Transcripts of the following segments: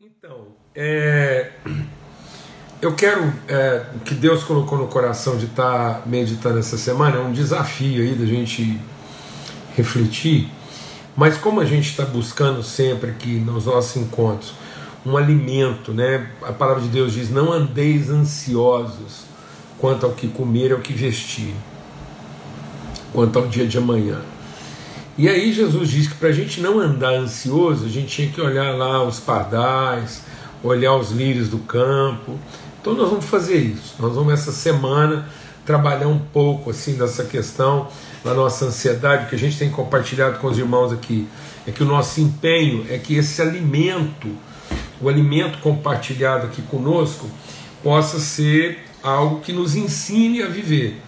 Então, é, eu quero é, que Deus colocou no coração de estar tá meditando essa semana, é um desafio aí da gente refletir, mas como a gente está buscando sempre aqui nos nossos encontros um alimento, né? A palavra de Deus diz: não andeis ansiosos quanto ao que comer e ao que vestir, quanto ao dia de amanhã. E aí Jesus diz que para a gente não andar ansioso, a gente tinha que olhar lá os pardais, olhar os lírios do campo. Então nós vamos fazer isso. Nós vamos essa semana trabalhar um pouco assim dessa questão da nossa ansiedade, que a gente tem compartilhado com os irmãos aqui, é que o nosso empenho é que esse alimento, o alimento compartilhado aqui conosco, possa ser algo que nos ensine a viver.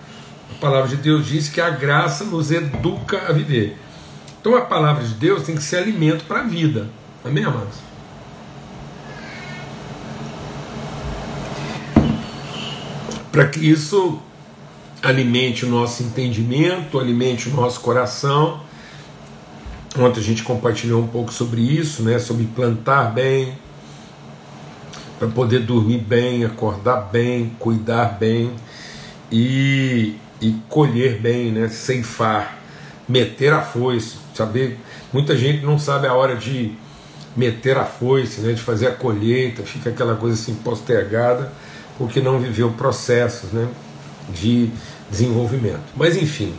A palavra de Deus diz que a graça nos educa a viver. Então a palavra de Deus tem que ser alimento para a vida. Amém, amados? Para que isso alimente o nosso entendimento, alimente o nosso coração. Ontem a gente compartilhou um pouco sobre isso, né? Sobre plantar bem, para poder dormir bem, acordar bem, cuidar bem e, e colher bem, né? Ceifar, meter a foice saber. Muita gente não sabe a hora de meter a foice, né, de fazer a colheita, fica aquela coisa assim postergada, porque não viveu processos né, de desenvolvimento. Mas enfim.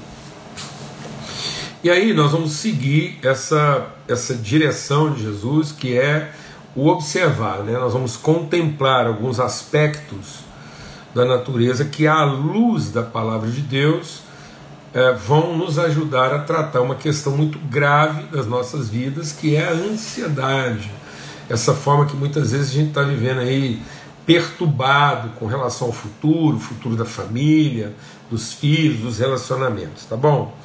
E aí nós vamos seguir essa, essa direção de Jesus, que é o observar, né? nós vamos contemplar alguns aspectos da natureza que, à luz da palavra de Deus, é, vão nos ajudar a tratar uma questão muito grave das nossas vidas, que é a ansiedade. Essa forma que muitas vezes a gente está vivendo aí perturbado com relação ao futuro, futuro da família, dos filhos, dos relacionamentos, tá bom?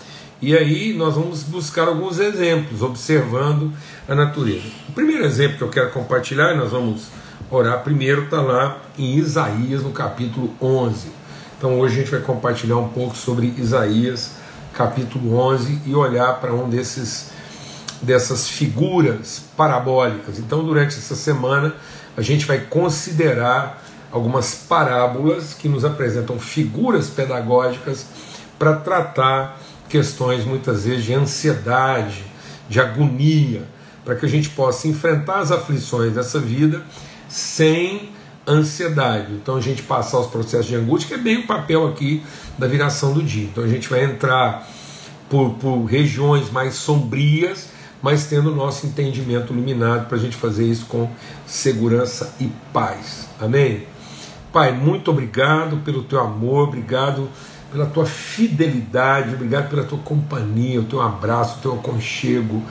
E aí nós vamos buscar alguns exemplos, observando a natureza. O primeiro exemplo que eu quero compartilhar, nós vamos orar primeiro, está lá em Isaías, no capítulo 11. Então hoje a gente vai compartilhar um pouco sobre Isaías, capítulo 11, e olhar para um desses dessas figuras parabólicas. Então durante essa semana a gente vai considerar algumas parábolas que nos apresentam figuras pedagógicas para tratar questões muitas vezes de ansiedade, de agonia, para que a gente possa enfrentar as aflições dessa vida sem ansiedade. Então a gente passar os processos de angústia, que é bem o papel aqui da viração do dia. Então a gente vai entrar por, por regiões mais sombrias, mas tendo o nosso entendimento iluminado para a gente fazer isso com segurança e paz. Amém? Pai, muito obrigado pelo teu amor, obrigado pela tua fidelidade, obrigado pela tua companhia, o teu abraço, o teu aconchego.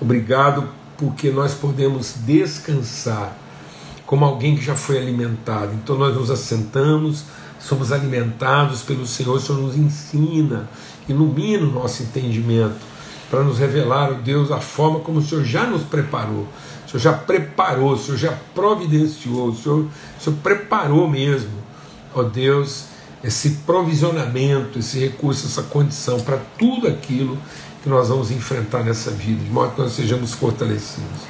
Obrigado porque nós podemos descansar como alguém que já foi alimentado. Então nós nos assentamos, somos alimentados pelo Senhor, o Senhor nos ensina, ilumina o nosso entendimento para nos revelar, o Deus, a forma como o Senhor já nos preparou. O Senhor já preparou, o Senhor já providenciou, o Senhor, o Senhor preparou mesmo, ó Deus, esse provisionamento, esse recurso, essa condição para tudo aquilo que nós vamos enfrentar nessa vida, de modo que nós sejamos fortalecidos.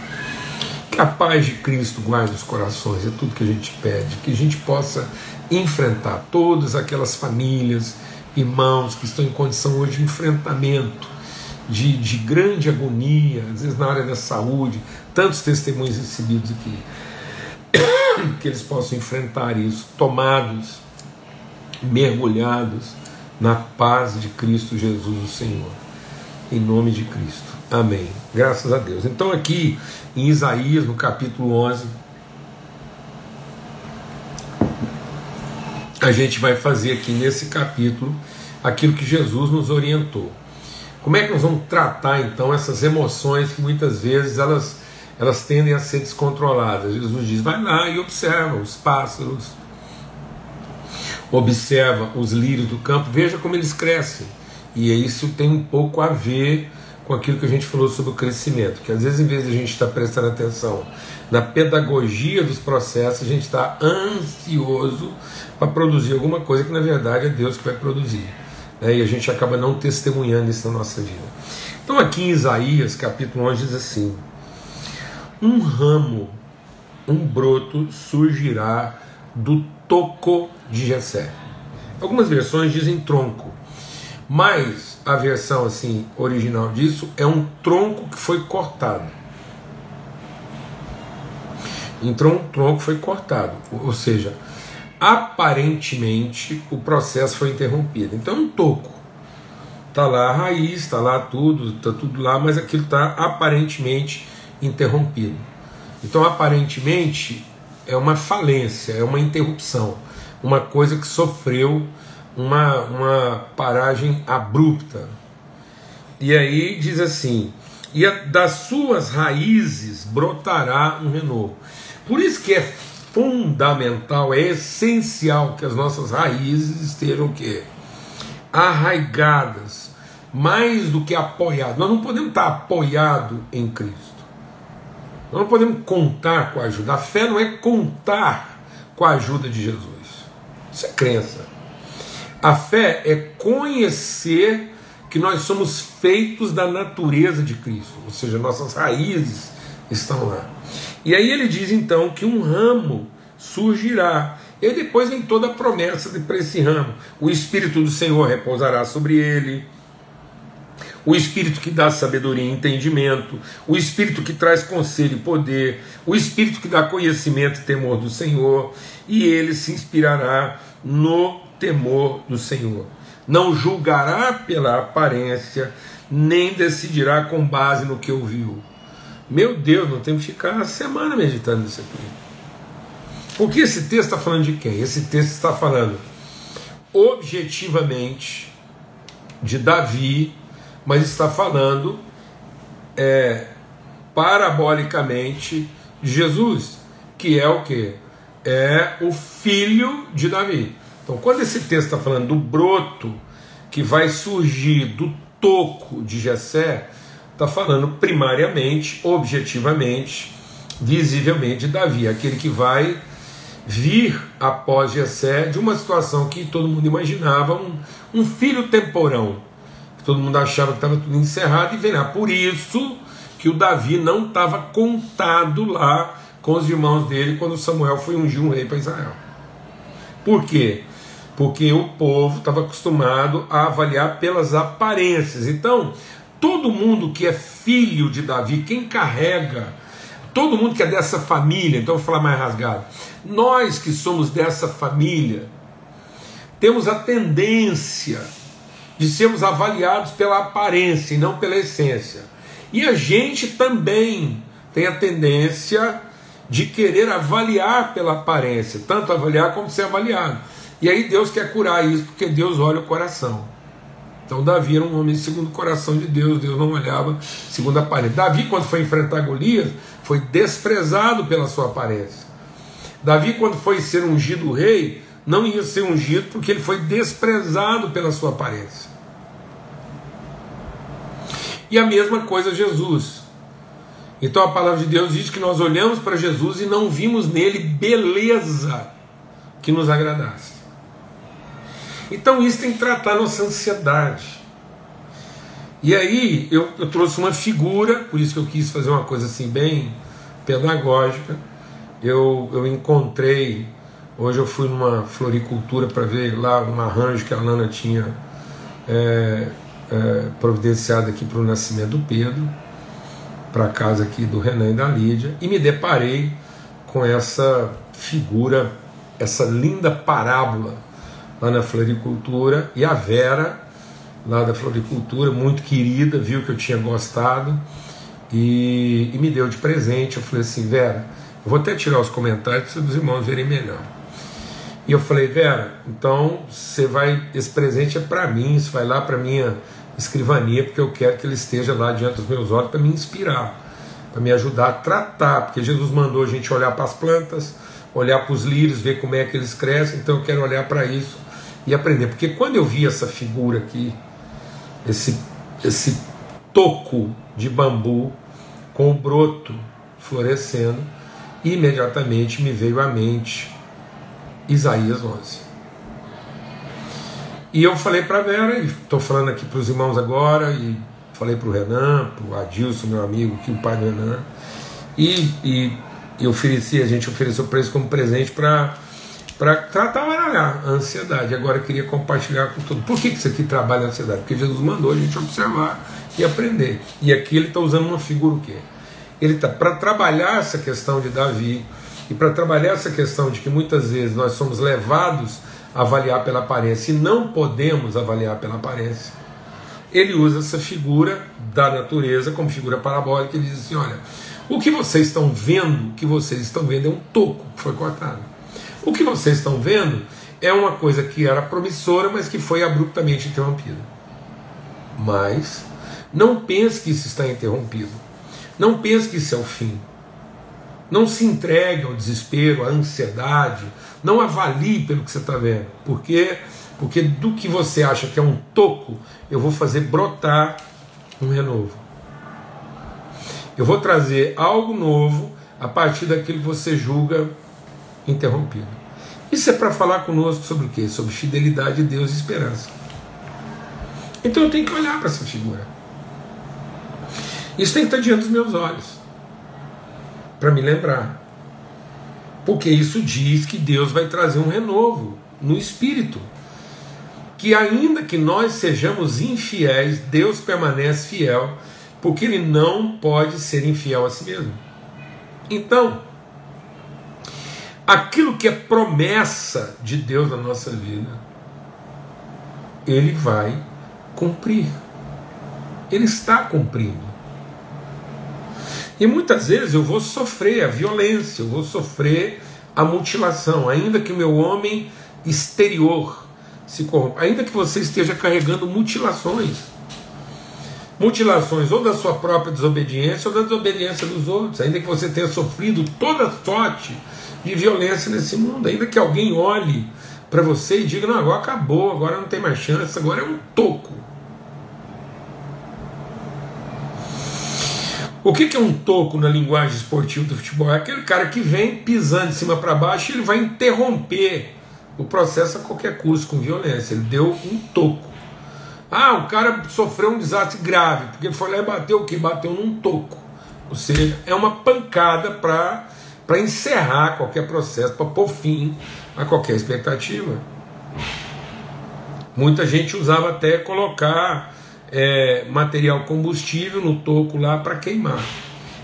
Que a paz de Cristo guarde os corações, é tudo que a gente pede, que a gente possa enfrentar todas aquelas famílias, irmãos que estão em condição hoje de enfrentamento, de, de grande agonia, às vezes na área da saúde, tantos testemunhos recebidos aqui, que eles possam enfrentar isso, tomados, mergulhados na paz de Cristo Jesus, o Senhor, em nome de Cristo. Amém. Graças a Deus. Então, aqui em Isaías, no capítulo 11, a gente vai fazer aqui nesse capítulo aquilo que Jesus nos orientou. Como é que nós vamos tratar então essas emoções que muitas vezes elas, elas tendem a ser descontroladas? Jesus diz: vai lá e observa os pássaros, observa os lírios do campo, veja como eles crescem. E isso tem um pouco a ver com aquilo que a gente falou sobre o crescimento, que às vezes em vez de a gente estar prestando atenção na pedagogia dos processos, a gente está ansioso para produzir alguma coisa que na verdade é Deus que vai produzir. Né? E a gente acaba não testemunhando isso na nossa vida. Então aqui em Isaías capítulo 11 diz assim: Um ramo um broto surgirá do toco de Jessé. Algumas versões dizem tronco, mas a versão assim original disso é um tronco que foi cortado. Então um tronco foi cortado, ou seja, aparentemente o processo foi interrompido. Então um toco. Está lá a raiz, está lá tudo, está tudo lá, mas aquilo está aparentemente interrompido. Então, aparentemente, é uma falência, é uma interrupção, uma coisa que sofreu uma, uma paragem abrupta. E aí diz assim: e das suas raízes brotará um renovo. Por isso que é fundamental, é essencial que as nossas raízes estejam o quê? arraigadas, mais do que apoiadas. Nós não podemos estar apoiados em Cristo. Nós não podemos contar com a ajuda. A fé não é contar com a ajuda de Jesus. Isso é crença. A fé é conhecer que nós somos feitos da natureza de Cristo, ou seja, nossas raízes estão lá. E aí ele diz então que um ramo surgirá. E depois vem toda a promessa para esse ramo. O Espírito do Senhor repousará sobre ele. O Espírito que dá sabedoria e entendimento, o Espírito que traz conselho e poder, o Espírito que dá conhecimento e temor do Senhor, e ele se inspirará no temor do Senhor. Não julgará pela aparência, nem decidirá com base no que ouviu. Meu Deus, não temos que ficar uma semana meditando nisso aqui. Porque esse texto está falando de quem? Esse texto está falando objetivamente de Davi, mas está falando é, parabolicamente de Jesus, que é o que? É o filho de Davi. Então, quando esse texto está falando do broto que vai surgir do toco de Jessé, está falando primariamente, objetivamente, visivelmente Davi, aquele que vai vir após Jessé de uma situação que todo mundo imaginava, um, um filho temporão, que todo mundo achava que estava tudo encerrado e verá. Por isso que o Davi não estava contado lá com os irmãos dele quando Samuel foi ungir um rei para Israel. Por quê? Porque o povo estava acostumado a avaliar pelas aparências. Então, todo mundo que é filho de Davi, quem carrega, todo mundo que é dessa família, então vou falar mais rasgado, nós que somos dessa família, temos a tendência de sermos avaliados pela aparência e não pela essência. E a gente também tem a tendência de querer avaliar pela aparência, tanto avaliar como ser avaliado. E aí Deus quer curar isso, porque Deus olha o coração. Então Davi era um homem segundo o coração de Deus, Deus não olhava segundo a aparência. Davi, quando foi enfrentar Golias, foi desprezado pela sua aparência. Davi, quando foi ser ungido rei, não ia ser ungido porque ele foi desprezado pela sua aparência. E a mesma coisa Jesus. Então a palavra de Deus diz que nós olhamos para Jesus e não vimos nele beleza que nos agradasse. Então isso tem que tratar nossa ansiedade. E aí eu, eu trouxe uma figura, por isso que eu quis fazer uma coisa assim bem pedagógica. Eu, eu encontrei, hoje eu fui numa floricultura para ver lá um arranjo que a Lana tinha é, é, providenciado aqui para o nascimento do Pedro, para a casa aqui do Renan e da Lídia, e me deparei com essa figura, essa linda parábola lá na floricultura, e a Vera, lá da floricultura, muito querida, viu que eu tinha gostado e, e me deu de presente. Eu falei assim, Vera, eu vou até tirar os comentários para os irmãos verem melhor. E eu falei, Vera, então você vai, esse presente é para mim, isso vai lá para minha escrivania, porque eu quero que ele esteja lá diante dos meus olhos para me inspirar, para me ajudar a tratar, porque Jesus mandou a gente olhar para as plantas, olhar para os lírios, ver como é que eles crescem, então eu quero olhar para isso e aprender. Porque quando eu vi essa figura aqui, esse, esse toco de bambu com o broto florescendo, imediatamente me veio à mente Isaías 11. E eu falei para a Vera, e estou falando aqui para os irmãos agora, e falei para o Renan, para o Adilson, meu amigo, que o pai do Renan, e, e e ofereci, a gente ofereceu para eles como presente para para trabalhar a ansiedade. Agora eu queria compartilhar com todo Por que isso aqui trabalha a ansiedade? Porque Jesus mandou a gente observar e aprender. E aqui ele está usando uma figura o quê? Ele está para trabalhar essa questão de Davi e para trabalhar essa questão de que muitas vezes nós somos levados a avaliar pela aparência e não podemos avaliar pela aparência. Ele usa essa figura da natureza como figura parabólica e diz assim: olha, o que vocês estão vendo, o que vocês estão vendo é um toco que foi cortado. O que vocês estão vendo é uma coisa que era promissora, mas que foi abruptamente interrompida. Mas não pense que isso está interrompido. Não pense que isso é o fim. Não se entregue ao desespero, à ansiedade. Não avalie pelo que você está vendo. Porque, porque do que você acha que é um toco, eu vou fazer brotar um renovo. Eu vou trazer algo novo a partir daquilo que você julga interrompido. Isso é para falar conosco sobre o quê? Sobre fidelidade de Deus e esperança. Então eu tenho que olhar para essa figura. Isso tem que estar diante dos meus olhos. Para me lembrar. Porque isso diz que Deus vai trazer um renovo no espírito. Que ainda que nós sejamos infiéis, Deus permanece fiel, porque Ele não pode ser infiel a si mesmo. Então, aquilo que é promessa de Deus na nossa vida, Ele vai cumprir. Ele está cumprindo. E muitas vezes eu vou sofrer a violência, eu vou sofrer a mutilação, ainda que o meu homem exterior se corrompa, ainda que você esteja carregando mutilações. Mutilações ou da sua própria desobediência ou da desobediência dos outros, ainda que você tenha sofrido toda sorte de violência nesse mundo. Ainda que alguém olhe para você e diga: não, agora acabou, agora não tem mais chance, agora é um toco. O que é um toco na linguagem esportiva do futebol? É aquele cara que vem pisando de cima para baixo e ele vai interromper o processo a qualquer custo com violência. Ele deu um toco. Ah, o cara sofreu um desastre grave, porque ele foi lá e bateu o que? Bateu num toco. Ou seja, é uma pancada para para encerrar qualquer processo, para pôr fim a qualquer expectativa. Muita gente usava até colocar é, material combustível no toco lá para queimar.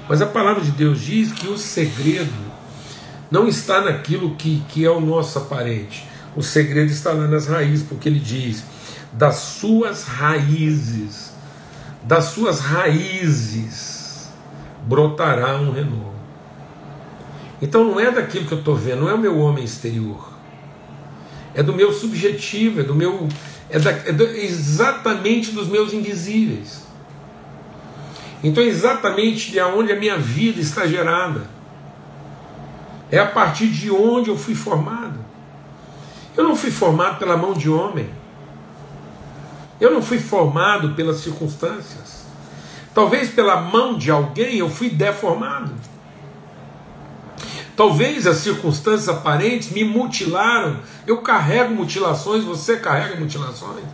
Mas a palavra de Deus diz que o segredo não está naquilo que, que é o nosso aparente. O segredo está lá nas raízes, porque ele diz: das suas raízes, das suas raízes brotará um renovo. Então não é daquilo que eu estou vendo, não é o meu homem exterior. É do meu subjetivo, é do meu. É, da, é do, exatamente dos meus invisíveis. Então é exatamente de onde a minha vida está gerada. É a partir de onde eu fui formado. Eu não fui formado pela mão de homem. Eu não fui formado pelas circunstâncias. Talvez pela mão de alguém eu fui deformado. Talvez as circunstâncias aparentes me mutilaram. Eu carrego mutilações, você carrega mutilações.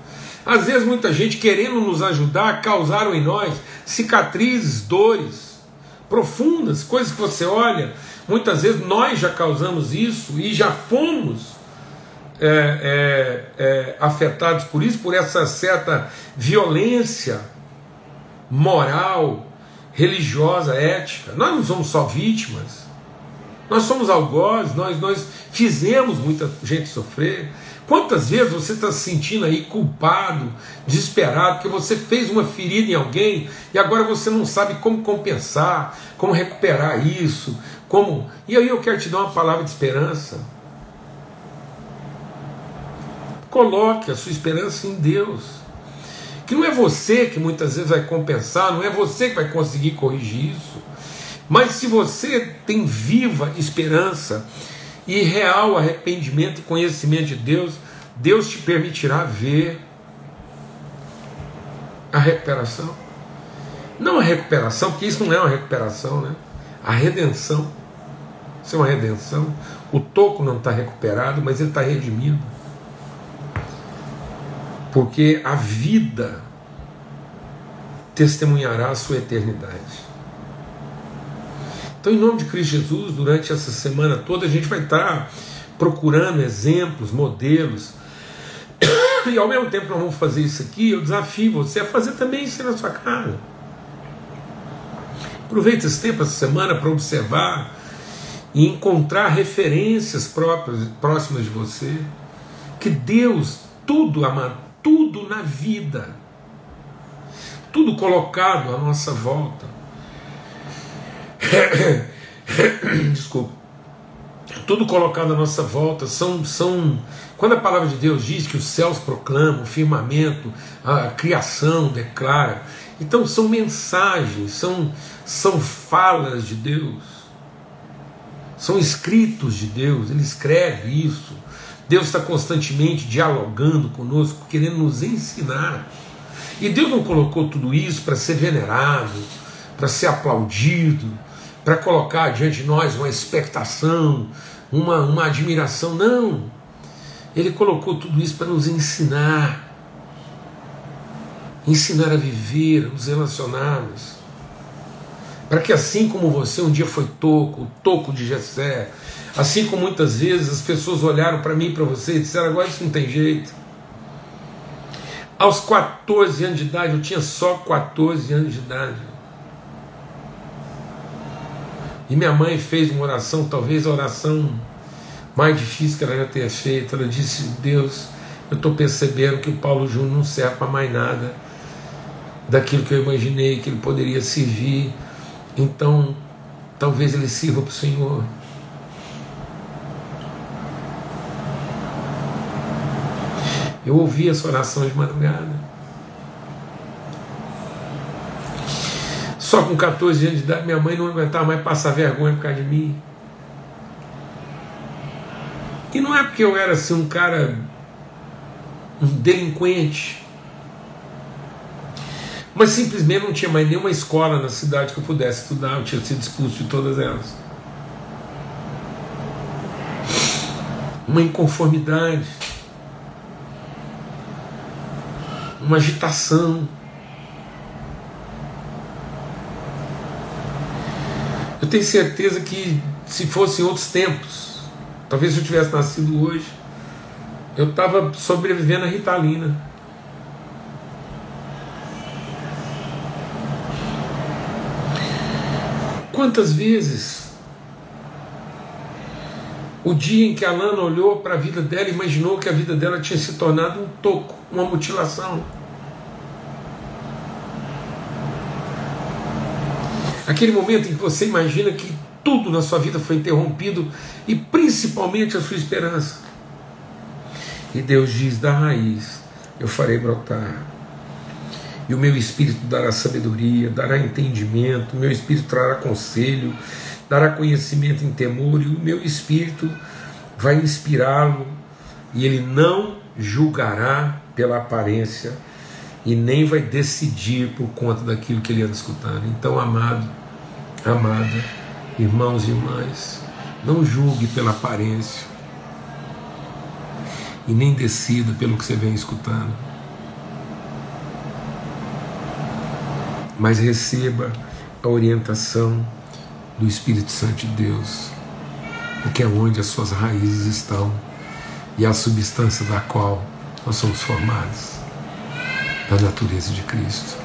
Às vezes, muita gente querendo nos ajudar causaram em nós cicatrizes, dores profundas, coisas que você olha. Muitas vezes nós já causamos isso e já fomos é, é, é, afetados por isso, por essa certa violência moral, religiosa, ética. Nós não somos só vítimas. Nós somos algozes, nós, nós fizemos muita gente sofrer. Quantas vezes você está se sentindo aí culpado, desesperado, porque você fez uma ferida em alguém e agora você não sabe como compensar, como recuperar isso, como. E aí eu quero te dar uma palavra de esperança. Coloque a sua esperança em Deus. Que não é você que muitas vezes vai compensar, não é você que vai conseguir corrigir isso. Mas se você tem viva esperança e real arrependimento e conhecimento de Deus, Deus te permitirá ver a recuperação. Não a recuperação, porque isso não é uma recuperação, né? A redenção. Isso é uma redenção. O toco não está recuperado, mas ele está redimido. Porque a vida testemunhará a sua eternidade. Então, em nome de Cristo Jesus, durante essa semana toda, a gente vai estar procurando exemplos, modelos. E ao mesmo tempo que nós vamos fazer isso aqui, eu desafio você a fazer também isso na sua casa. Aproveite esse tempo, essa semana, para observar e encontrar referências próprias, próximas de você. Que Deus, tudo, amado, tudo na vida, tudo colocado à nossa volta. Desculpa. Tudo colocado à nossa volta são, são. Quando a palavra de Deus diz que os céus proclamam, o firmamento, a criação declara. Então são mensagens, são, são falas de Deus, são escritos de Deus, ele escreve isso. Deus está constantemente dialogando conosco, querendo nos ensinar. E Deus não colocou tudo isso para ser venerado, para ser aplaudido, para colocar diante de nós uma expectação, uma, uma admiração. Não. Ele colocou tudo isso para nos ensinar. Ensinar a viver, nos relacionarmos. Para que assim como você um dia foi toco, o toco de Jessé, assim como muitas vezes as pessoas olharam para mim e para você e disseram, agora isso não tem jeito. Aos 14 anos de idade, eu tinha só 14 anos de idade. E minha mãe fez uma oração, talvez a oração mais difícil que ela já tenha feito. Ela disse: Deus, eu estou percebendo que o Paulo Júnior não serve para mais nada daquilo que eu imaginei que ele poderia servir. Então, talvez ele sirva para o Senhor. Eu ouvi essa oração de madrugada. Só com 14 anos de idade, minha mãe não aguentava mais passar vergonha por causa de mim. E não é porque eu era assim um cara, um delinquente, mas simplesmente não tinha mais nenhuma escola na cidade que eu pudesse estudar, eu tinha sido expulso de todas elas. Uma inconformidade, uma agitação. Tenho certeza que se fossem outros tempos, talvez se eu tivesse nascido hoje, eu estava sobrevivendo a Ritalina. Quantas vezes o dia em que a Lana olhou para a vida dela imaginou que a vida dela tinha se tornado um toco, uma mutilação. Aquele momento em que você imagina que tudo na sua vida foi interrompido e principalmente a sua esperança. E Deus diz: da raiz eu farei brotar. E o meu espírito dará sabedoria, dará entendimento, o meu espírito trará conselho, dará conhecimento em temor, e o meu espírito vai inspirá-lo, e ele não julgará pela aparência, e nem vai decidir por conta daquilo que ele anda escutando. Então, amado, amada, irmãos e irmãs, não julgue pela aparência e nem decida pelo que você vem escutando. Mas receba a orientação do Espírito Santo de Deus, porque é onde as suas raízes estão e a substância da qual nós somos formados da natureza de Cristo.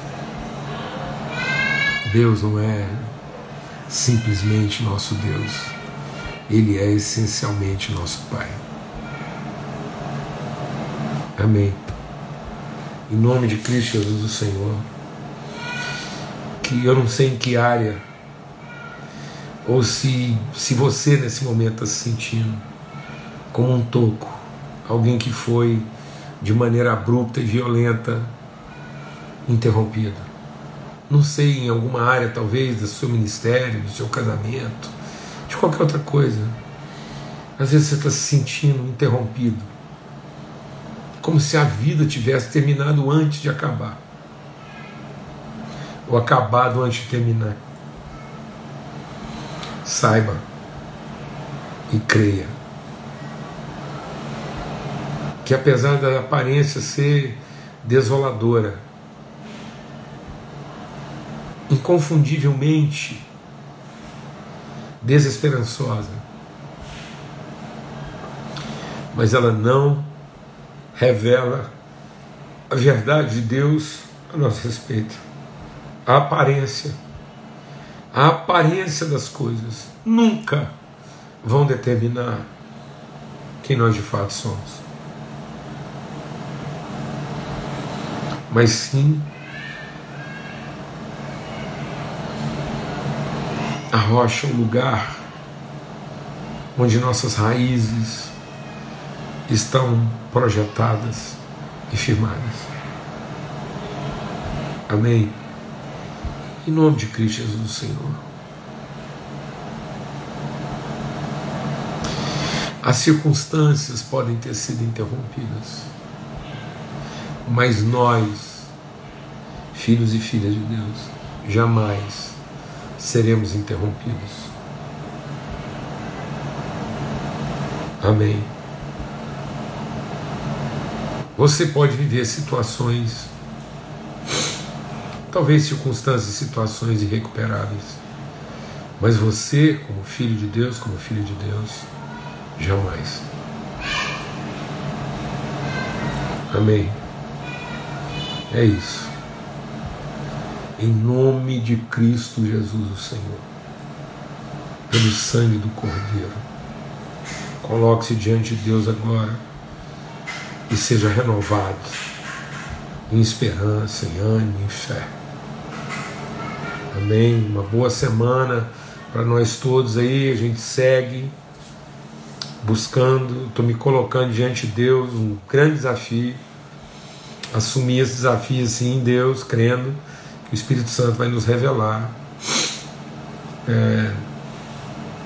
Deus não é simplesmente nosso Deus, Ele é essencialmente nosso Pai. Amém. Em nome de Cristo Jesus, o Senhor, que eu não sei em que área, ou se, se você nesse momento está se sentindo como um toco, alguém que foi de maneira abrupta e violenta interrompido. Não sei, em alguma área talvez do seu ministério, do seu casamento, de qualquer outra coisa. Às vezes você está se sentindo interrompido, como se a vida tivesse terminado antes de acabar, ou acabado antes de terminar. Saiba e creia que apesar da aparência ser desoladora, inconfundivelmente desesperançosa. Mas ela não revela a verdade de Deus a nosso respeito. A aparência. A aparência das coisas nunca vão determinar quem nós de fato somos. Mas sim a rocha, o lugar onde nossas raízes estão projetadas e firmadas. Amém. Em nome de Cristo Jesus, Senhor. As circunstâncias podem ter sido interrompidas, mas nós, filhos e filhas de Deus, jamais seremos interrompidos. Amém. Você pode viver situações, talvez circunstâncias situações irrecuperáveis, mas você, como filho de Deus, como filho de Deus, jamais. Amém. É isso em nome de Cristo Jesus, o Senhor, pelo sangue do Cordeiro. Coloque-se diante de Deus agora e seja renovado em esperança, em ânimo, em fé. Amém. Uma boa semana para nós todos aí. A gente segue buscando, estou me colocando diante de Deus, um grande desafio. Assumir esse desafio assim em Deus, crendo o Espírito Santo vai nos revelar é,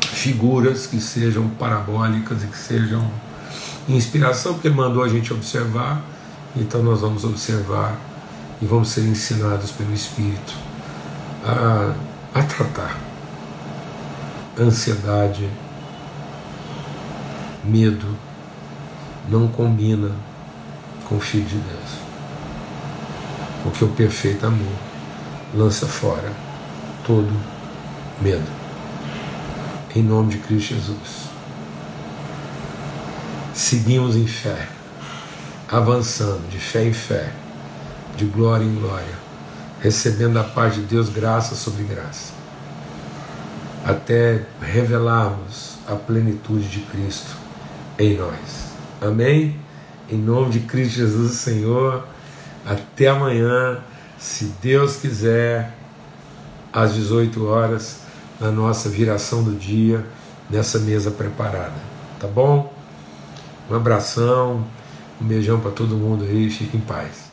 figuras que sejam parabólicas e que sejam inspiração, porque Ele mandou a gente observar, então nós vamos observar e vamos ser ensinados pelo Espírito a, a tratar ansiedade, medo, não combina com o Filho de Deus. Porque o perfeito amor lança fora todo medo. Em nome de Cristo Jesus. Seguimos em fé, avançando de fé em fé, de glória em glória, recebendo da paz de Deus graça sobre graça, até revelarmos a plenitude de Cristo em nós. Amém? Em nome de Cristo Jesus, Senhor. Até amanhã se Deus quiser, às 18 horas, na nossa viração do dia, nessa mesa preparada. Tá bom? Um abração, um beijão para todo mundo aí, fique em paz.